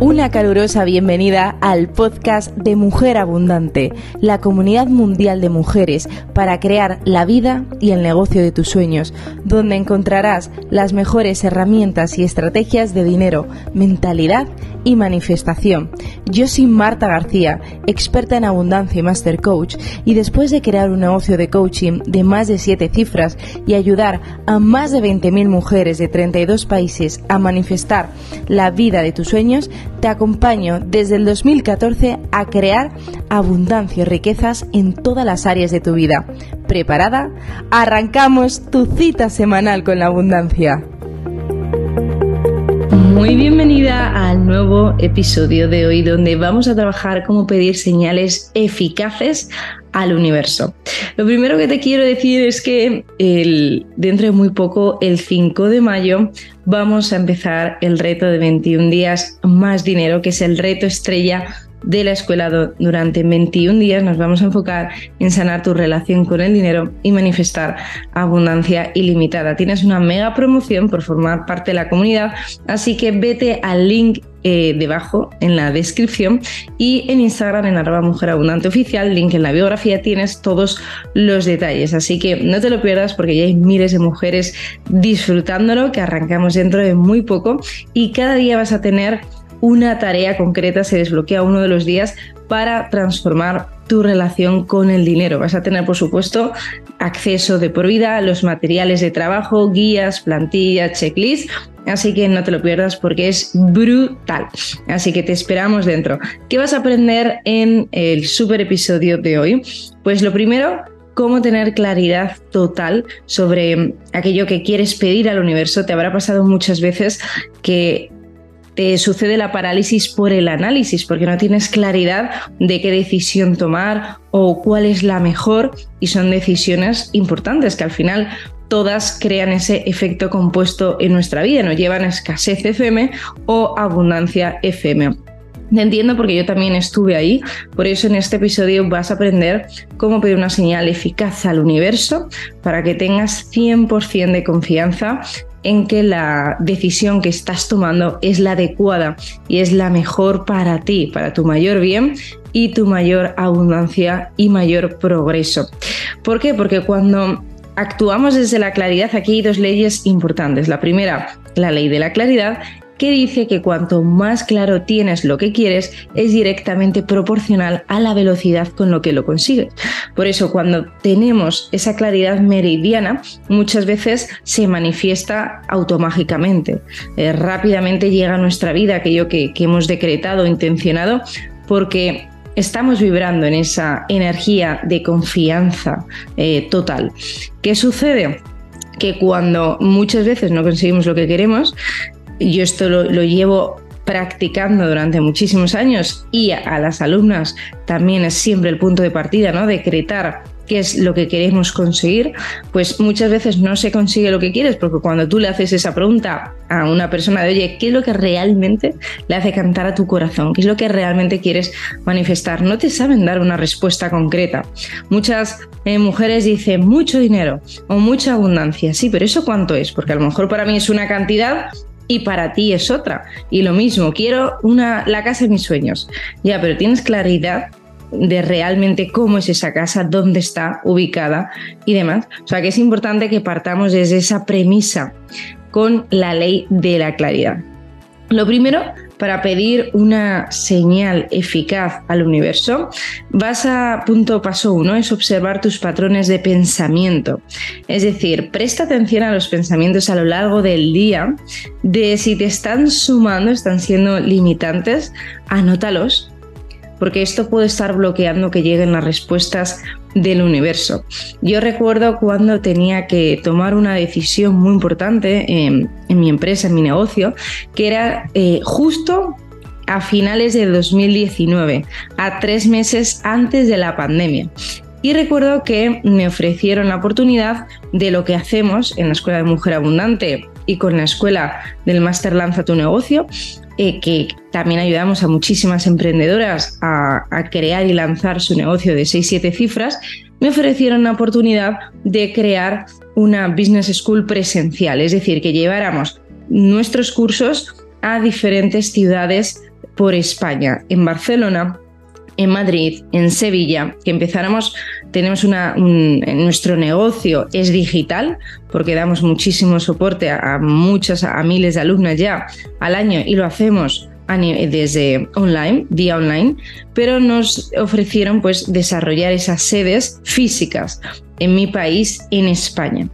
Una calurosa bienvenida al podcast de Mujer Abundante, la comunidad mundial de mujeres para crear la vida y el negocio de tus sueños, donde encontrarás las mejores herramientas y estrategias de dinero, mentalidad y manifestación. Yo soy Marta García, experta en abundancia y master coach, y después de crear un negocio de coaching de más de 7 cifras y ayudar a más de 20.000 mujeres de 32 países a manifestar la vida de tus sueños, te acompaño desde el 2014 a crear abundancia y riquezas en todas las áreas de tu vida. ¿Preparada? Arrancamos tu cita semanal con la abundancia. Muy bienvenida al nuevo episodio de hoy donde vamos a trabajar cómo pedir señales eficaces al universo. Lo primero que te quiero decir es que dentro de muy poco, el 5 de mayo, vamos a empezar el reto de 21 días más dinero, que es el reto estrella de la escuela durante 21 días nos vamos a enfocar en sanar tu relación con el dinero y manifestar abundancia ilimitada. Tienes una mega promoción por formar parte de la comunidad, así que vete al link eh, debajo en la descripción y en Instagram en arroba mujer abundante oficial, link en la biografía, tienes todos los detalles. Así que no te lo pierdas porque ya hay miles de mujeres disfrutándolo, que arrancamos dentro de muy poco y cada día vas a tener una tarea concreta, se desbloquea uno de los días para transformar tu relación con el dinero. Vas a tener, por supuesto, acceso de por vida los materiales de trabajo, guías, plantillas, checklist. Así que no te lo pierdas porque es brutal. Así que te esperamos dentro. ¿Qué vas a aprender en el super episodio de hoy? Pues lo primero, cómo tener claridad total sobre aquello que quieres pedir al universo. Te habrá pasado muchas veces que te sucede la parálisis por el análisis, porque no tienes claridad de qué decisión tomar o cuál es la mejor y son decisiones importantes que al final todas crean ese efecto compuesto en nuestra vida, nos llevan a escasez FM o abundancia FM. Te entiendo porque yo también estuve ahí, por eso en este episodio vas a aprender cómo pedir una señal eficaz al universo para que tengas 100% de confianza en que la decisión que estás tomando es la adecuada y es la mejor para ti, para tu mayor bien y tu mayor abundancia y mayor progreso. ¿Por qué? Porque cuando actuamos desde la claridad, aquí hay dos leyes importantes. La primera, la ley de la claridad que dice que cuanto más claro tienes lo que quieres, es directamente proporcional a la velocidad con lo que lo consigues. Por eso, cuando tenemos esa claridad meridiana, muchas veces se manifiesta automágicamente. Eh, rápidamente llega a nuestra vida aquello que, hemos decretado, intencionado, porque estamos vibrando en esa energía de confianza eh, total. ¿Qué sucede? Que cuando muchas veces no conseguimos lo que queremos, yo esto lo, llevo practicando durante muchísimos años y a, las alumnas también es siempre el punto de partida, ¿no? Decretar qué es lo que queremos conseguir, pues muchas veces no se consigue lo que quieres, porque cuando tú le haces esa pregunta a una persona de, oye, ¿qué es lo que realmente le hace cantar a tu corazón? ¿Qué es lo que realmente quieres manifestar? No te saben dar una respuesta concreta. Muchas eh, mujeres dicen mucho dinero o mucha abundancia, sí, pero ¿eso cuánto es? Porque a lo mejor para mí es una cantidad y para ti es otra. Y lo mismo, quiero una, la casa de mis sueños. Ya, pero tienes claridad de realmente cómo es esa casa, dónde está ubicada y demás. O sea que es importante que partamos desde esa premisa con la ley de la claridad. Lo primero, para pedir una señal eficaz al universo, vas a punto paso uno, es observar tus patrones de pensamiento. Es decir, presta atención a los pensamientos a lo largo del día, de si te están sumando, están siendo limitantes, anótalos porque esto puede estar bloqueando que lleguen las respuestas del universo. Yo recuerdo cuando tenía que tomar una decisión muy importante en, mi empresa, en mi negocio, que era eh, justo a finales de 2019, a tres meses antes de la pandemia. Y recuerdo que me ofrecieron la oportunidad de lo que hacemos en la Escuela de Mujer Abundante y con la Escuela del Máster Lanza tu negocio, eh, que también ayudamos a muchísimas emprendedoras a, crear y lanzar su negocio de 6-7 cifras, me ofrecieron la oportunidad de crear una business school presencial, es decir, que lleváramos nuestros cursos a diferentes ciudades por España. En Barcelona, en Madrid, en Sevilla, que empezáramos, tenemos una, nuestro negocio es digital, porque damos muchísimo soporte a, muchas, a miles de alumnas ya al año y lo hacemos desde online, vía online, pero nos ofrecieron pues desarrollar esas sedes físicas en mi país, en España.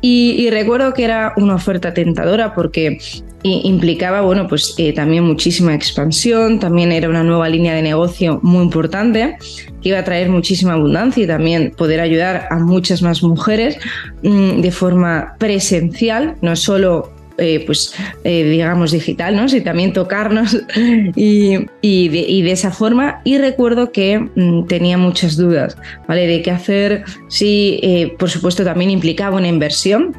Y, recuerdo que era una oferta tentadora porque implicaba, bueno, pues eh, también muchísima expansión, también era una nueva línea de negocio muy importante que iba a traer muchísima abundancia y también poder ayudar a muchas más mujeres mm, de forma presencial, no solo eh, pues eh, digamos digital, ¿no? Sí, también tocarnos y, de, esa forma. Y recuerdo que mm, tenía muchas dudas, ¿vale? De qué hacer, si eh, por supuesto también implicaba una inversión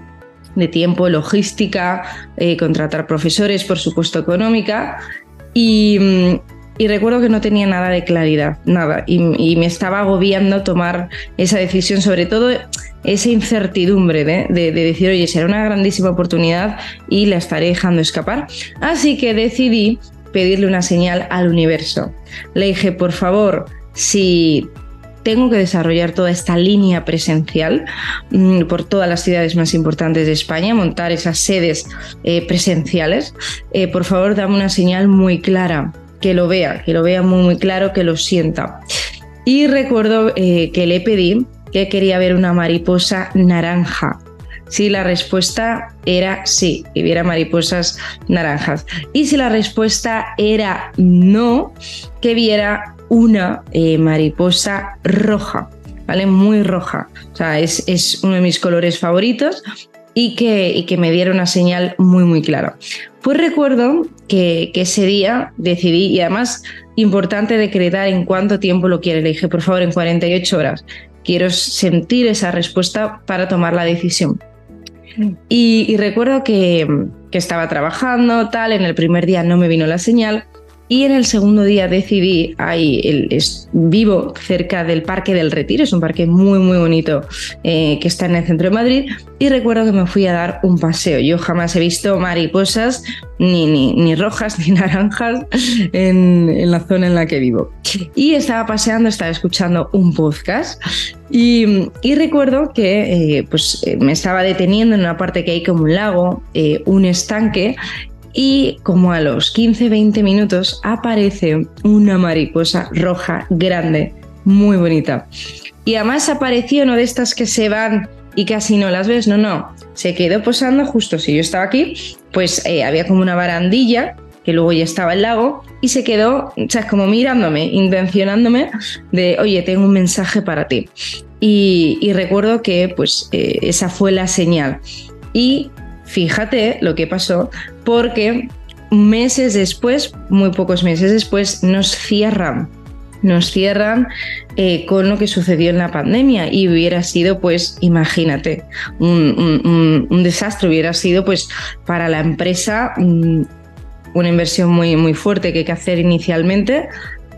de tiempo, logística, contratar profesores, por supuesto económica. Y, mm, recuerdo que no tenía nada de claridad, nada, y, y, me estaba agobiando tomar esa decisión, sobre todo esa incertidumbre de, decir, oye, será una grandísima oportunidad y la estaré dejando escapar. Así que decidí pedirle una señal al universo. Le dije, por favor, si tengo que desarrollar toda esta línea presencial mm, por todas las ciudades más importantes de España, montar esas sedes eh, presenciales, eh, por favor dame una señal muy clara, que lo vea, que lo vea muy muy claro, que lo sienta. Y recuerdo eh, que le pedí que quería ver una mariposa naranja. Si la respuesta era sí, que viera mariposas naranjas. Y si la respuesta era no, que viera una eh, mariposa roja, ¿vale? Muy roja. O sea, es, es uno de mis colores favoritos y que, y que, me diera una señal muy, muy clara. Pues recuerdo que, que, ese día decidí, y además importante decretar en cuánto tiempo lo quiere. Le dije, por favor, en 48 horas quiero sentir esa respuesta para tomar la decisión. Y, recuerdo que, que, estaba trabajando, tal, en el primer día no me vino la señal y en el segundo día decidí, ahí el, vivo cerca del Parque del Retiro, es un parque muy muy bonito eh, que está en el centro de Madrid, y recuerdo que me fui a dar un paseo. Yo jamás he visto mariposas ni, ni, ni rojas ni naranjas en, la zona en la que vivo. Y estaba paseando, estaba escuchando un podcast y, y recuerdo que eh, pues, eh, me estaba deteniendo en una parte que hay como un lago, un estanque, y como a los 15-20 minutos aparece una mariposa roja grande, muy bonita. Y además apareció no de estas que se van y casi no las ves, no, no, se quedó posando justo si yo estaba aquí, pues eh, había como una barandilla que luego ya estaba el lago y se quedó, o sea, como mirándome, intencionándome de, oye, tengo un mensaje para ti. Y, recuerdo que pues eh, esa fue la señal. Y fíjate lo que pasó, porque meses después, muy pocos meses después, nos cierran. Nos cierran eh, con lo que sucedió en la pandemia y hubiera sido, pues, imagínate, un, desastre, hubiera sido, pues, para la empresa mm, una inversión muy, muy fuerte que hay que hacer inicialmente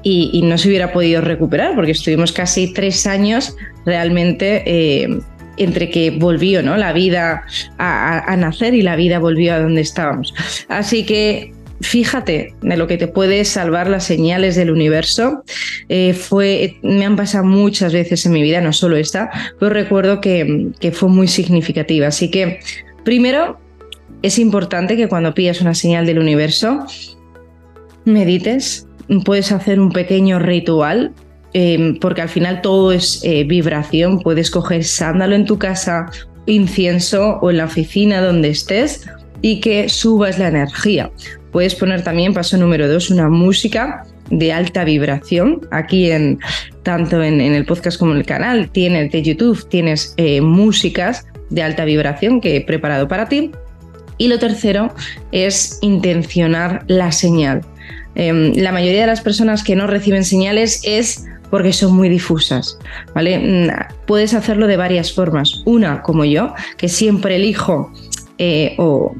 y, no se hubiera podido recuperar porque estuvimos casi tres años realmente eh, entre que volvió ¿no? la vida a, nacer y la vida volvió a donde estábamos. Así que fíjate de lo que te puede salvar las señales del universo. Eh, fue, me han pasado muchas veces en mi vida, no solo esta, pero recuerdo que, que fue muy significativa. Así que, primero, es importante que cuando pillas una señal del universo, medites, puedes hacer un pequeño ritual Em, porque al final todo es eh, vibración. Puedes coger sándalo en tu casa, incienso o en la oficina donde estés y que subas la energía. Puedes poner también, paso número dos, una música de alta vibración. Aquí en tanto en, el podcast como en el canal tienes de YouTube tienes eh, músicas de alta vibración que he preparado para ti. Y lo tercero es intencionar la señal. Em, la mayoría de las personas que no reciben señales es porque son muy difusas, ¿vale? Mm, puedes hacerlo de varias formas. Una, como yo, que siempre elijo eh, o,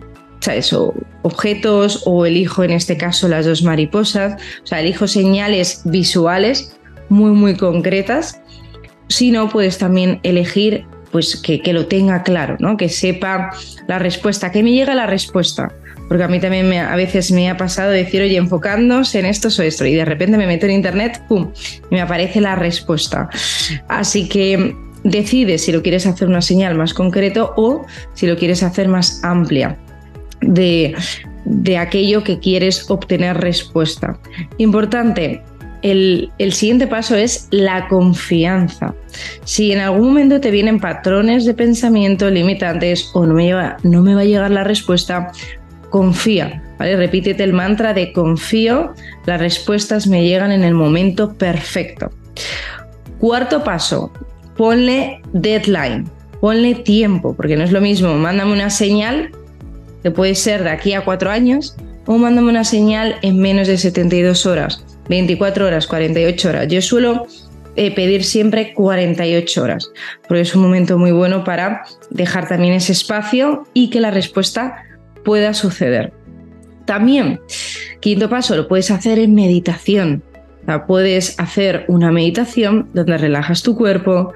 objetos o elijo en este caso las dos mariposas, o sea, elijo señales visuales muy, muy concretas. Si no, puedes también elegir pues que, lo tenga claro, ¿no? Que sepa la respuesta, que me llega la respuesta. Porque a mí también a veces me ha pasado decir, oye, enfocándose en esto o esto, y de repente me meto en internet, ¡pum! y me aparece la respuesta. Así que decide si lo quieres hacer una señal más concreto o si lo quieres hacer más amplia de, de aquello que quieres obtener respuesta. Importante, el, el, siguiente paso es la confianza. Si en algún momento te vienen patrones de pensamiento limitantes o no me, no me va a llegar la respuesta, confía. ¿vale? Repítete el mantra de confío, las respuestas me llegan en el momento perfecto. Cuarto paso, ponle deadline, ponle tiempo, porque no es lo mismo, mándame una señal que puede ser de aquí a cuatro años o mándame una señal en menos de 72 horas, 24 horas, 48 horas. Yo suelo eh, pedir siempre 48 horas, porque es un momento muy bueno para dejar también ese espacio y que la respuesta pueda suceder. También, quinto paso, lo puedes hacer en meditación puedes hacer una meditación donde relajas tu cuerpo,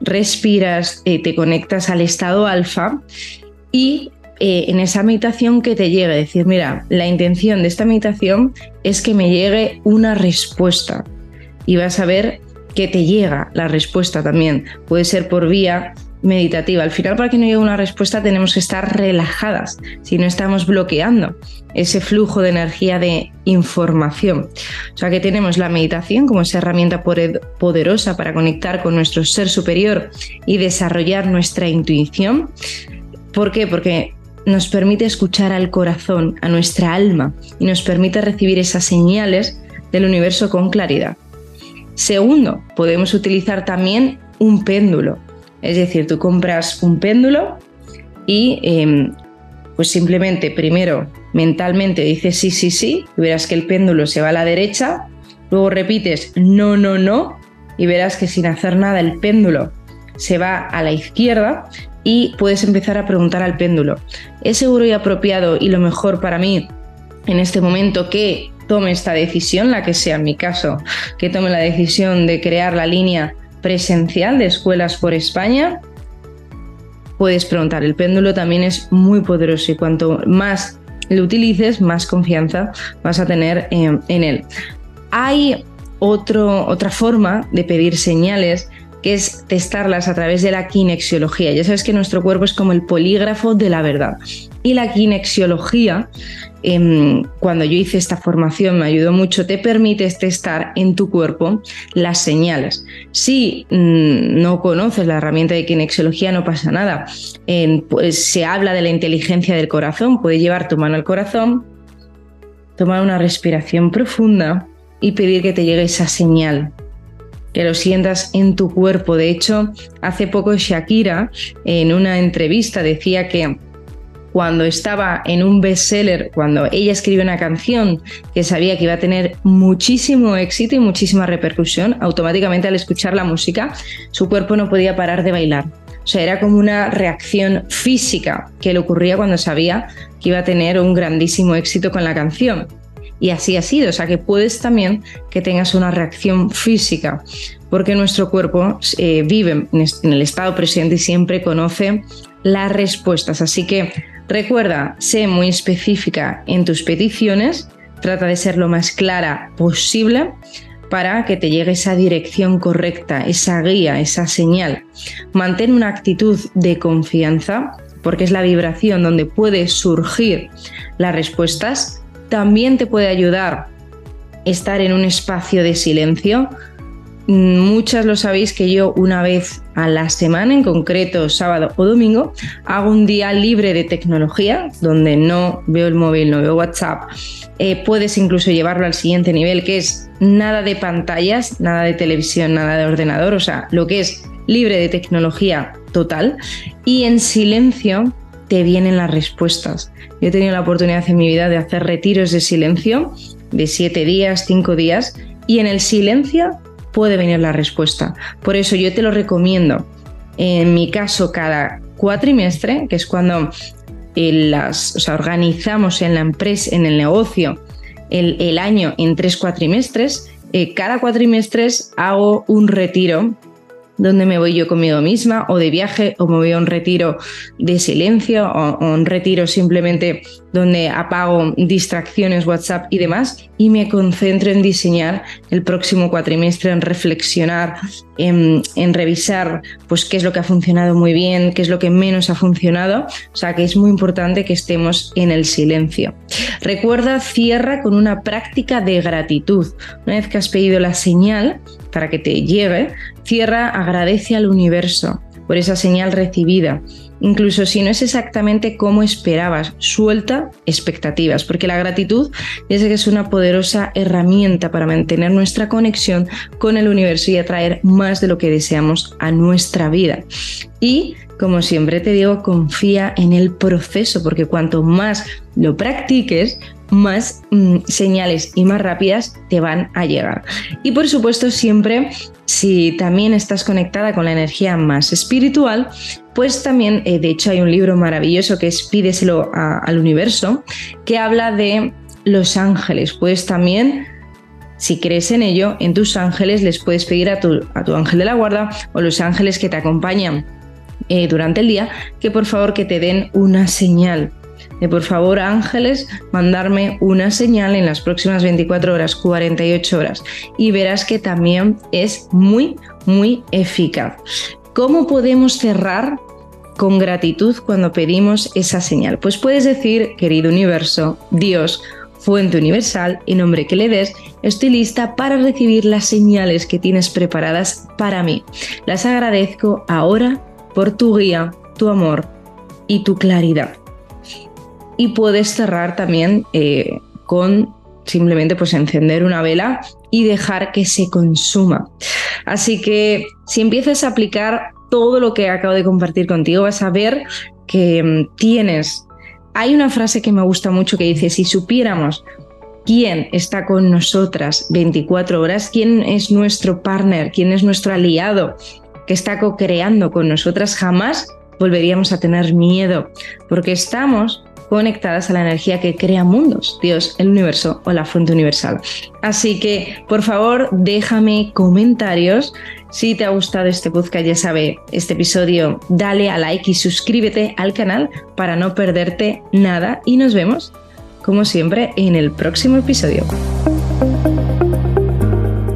respiras, eh, te conectas al estado alfa y eh, en esa meditación que te llegue, decir, mira, la intención de esta meditación es que me llegue una respuesta y vas a ver que te llega la respuesta también. Puede ser por vía meditativa. Al final, para que no llegue una respuesta, tenemos que estar relajadas, si no estamos bloqueando ese flujo de energía de información. O sea que tenemos la meditación como esa herramienta poderosa para conectar con nuestro ser superior y desarrollar nuestra intuición. ¿Por qué? Porque nos permite escuchar al corazón, a nuestra alma, y nos permite recibir esas señales del universo con claridad. Segundo, podemos utilizar también un péndulo. Es decir, tú compras un péndulo y em, pues simplemente primero mentalmente dices sí, sí, sí, y verás que el péndulo se va a la derecha, luego repites no, no, no, y verás que sin hacer nada el péndulo se va a la izquierda y puedes empezar a preguntar al péndulo, ¿es seguro y apropiado y lo mejor para mí en este momento que tome esta decisión, la que sea en mi caso, que tome la decisión de crear la línea presencial de escuelas por España, puedes preguntar. El péndulo también es muy poderoso y cuanto más lo utilices, más confianza vas a tener en, él. Hay otro, otra forma de pedir señales que es testarlas a través de la kinexiología. Ya sabes que nuestro cuerpo es como el polígrafo de la verdad. Y la kinexiología Em, cuando yo hice esta formación me ayudó mucho, te permite testar en tu cuerpo las señales. Si mm, no conoces la herramienta de kinesiología, no pasa nada. pues se habla de la inteligencia del corazón, puedes llevar tu mano al corazón, tomar una respiración profunda y pedir que te llegue esa señal que lo sientas en tu cuerpo. De hecho, hace poco Shakira en una entrevista decía que cuando estaba en un bestseller, cuando ella escribió una canción que sabía que iba a tener muchísimo éxito y muchísima repercusión, automáticamente al escuchar la música, su cuerpo no podía parar de bailar. O sea, era como una reacción física que le ocurría cuando sabía que iba a tener un grandísimo éxito con la canción. Y así ha sido, o sea que puedes también que tengas una reacción física, porque nuestro cuerpo eh, vive en el estado presente y siempre conoce las respuestas. Así que Recuerda, sé muy específica en tus peticiones, trata de ser lo más clara posible para que te llegue esa dirección correcta, esa guía, esa señal. Mantén una actitud de confianza, porque es la vibración donde puede surgir las respuestas. También te puede ayudar estar en un espacio de silencio, Muchas lo sabéis que yo una vez a la semana, en concreto sábado o domingo, hago un día libre de tecnología, donde no veo el móvil, no veo WhatsApp. Eh, puedes incluso llevarlo al siguiente nivel, que es nada de pantallas, nada de televisión, nada de ordenador, o sea, lo que es libre de tecnología total. Y en silencio te vienen las respuestas. Yo he tenido la oportunidad en mi vida de hacer retiros de silencio de siete días, cinco días, y en el silencio puede venir la respuesta. Por eso yo te lo recomiendo. En mi caso, cada cuatrimestre, que es cuando eh, las, organizamos en la empresa, en el negocio, el, año en tres cuatrimestres, eh, cada cuatrimestre hago un retiro donde me voy yo conmigo misma o de viaje o me voy a un retiro de silencio o, un retiro simplemente donde apago distracciones, WhatsApp y demás y me concentro en diseñar el próximo cuatrimestre, en reflexionar, en, revisar pues qué es lo que ha funcionado muy bien, qué es lo que menos ha funcionado. O sea que es muy importante que estemos en el silencio. Recuerda, cierra con una práctica de gratitud. Una vez que has pedido la señal para que te llegue, cierra, agradece al universo por esa señal recibida. Incluso si no es exactamente como esperabas, suelta expectativas, porque la gratitud es que es una poderosa herramienta para mantener nuestra conexión con el universo y atraer más de lo que deseamos a nuestra vida. Y como siempre te digo, confía en el proceso, porque cuanto más lo practiques, más mm, señales y más rápidas te van a llegar. Y por supuesto, siempre si también estás conectada con la energía más espiritual, pues también, eh, de hecho, hay un libro maravilloso que es Pídeselo al universo, que habla de los ángeles. Puedes también si crees en ello, en tus ángeles les puedes pedir a tu, a tu ángel de la guarda o los ángeles que te acompañan eh, durante el día que por favor que te den una señal de por favor ángeles mandarme una señal en las próximas 24 horas, 48 horas y verás que también es muy, muy eficaz. ¿Cómo podemos cerrar con gratitud cuando pedimos esa señal? Pues puedes decir, querido universo, Dios, fuente universal, en nombre que le des, estoy lista para recibir las señales que tienes preparadas para mí. Las agradezco ahora por tu guía, tu amor y tu claridad y puedes cerrar también eh, con simplemente pues encender una vela y dejar que se consuma. Así que si empiezas a aplicar todo lo que acabo de compartir contigo, vas a ver que mm, tienes... Hay una frase que me gusta mucho que dice, si supiéramos quién está con nosotras 24 horas, quién es nuestro partner, quién es nuestro aliado que está co-creando con nosotras, jamás volveríamos a tener miedo, porque estamos conectadas a la energía que crea mundos, Dios, el universo o la fuente universal. Así que, por favor, déjame comentarios. Si te ha gustado este podcast, ya sabe, este episodio, dale a like y suscríbete al canal para no perderte nada. Y nos vemos, como siempre, en el próximo episodio.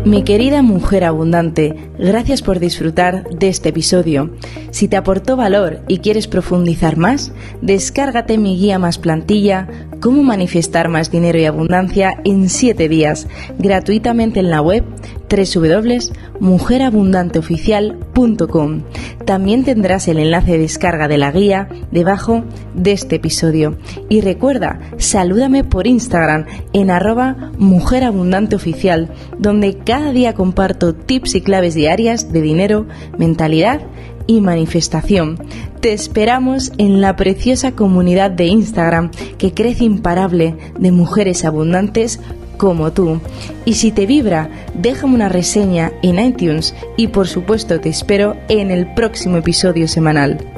Mi querida mujer abundante, gracias por disfrutar de este episodio. Si te aportó valor y quieres profundizar más, descárgate mi guía más plantilla, cómo manifestar más dinero y abundancia en 7 días, gratuitamente en la web www.mujerabundanteoficial.com. También tendrás el enlace de descarga de la guía debajo de este episodio. Y recuerda, salúdame por Instagram en arroba mujerabundanteoficial, donde cada día comparto tips y claves diarias de dinero, mentalidad y manifestación. Te esperamos en la preciosa comunidad de Instagram que crece imparable de mujeres abundantes como tú. Y si te vibra, déjame una reseña en iTunes y por supuesto te espero en el próximo episodio semanal.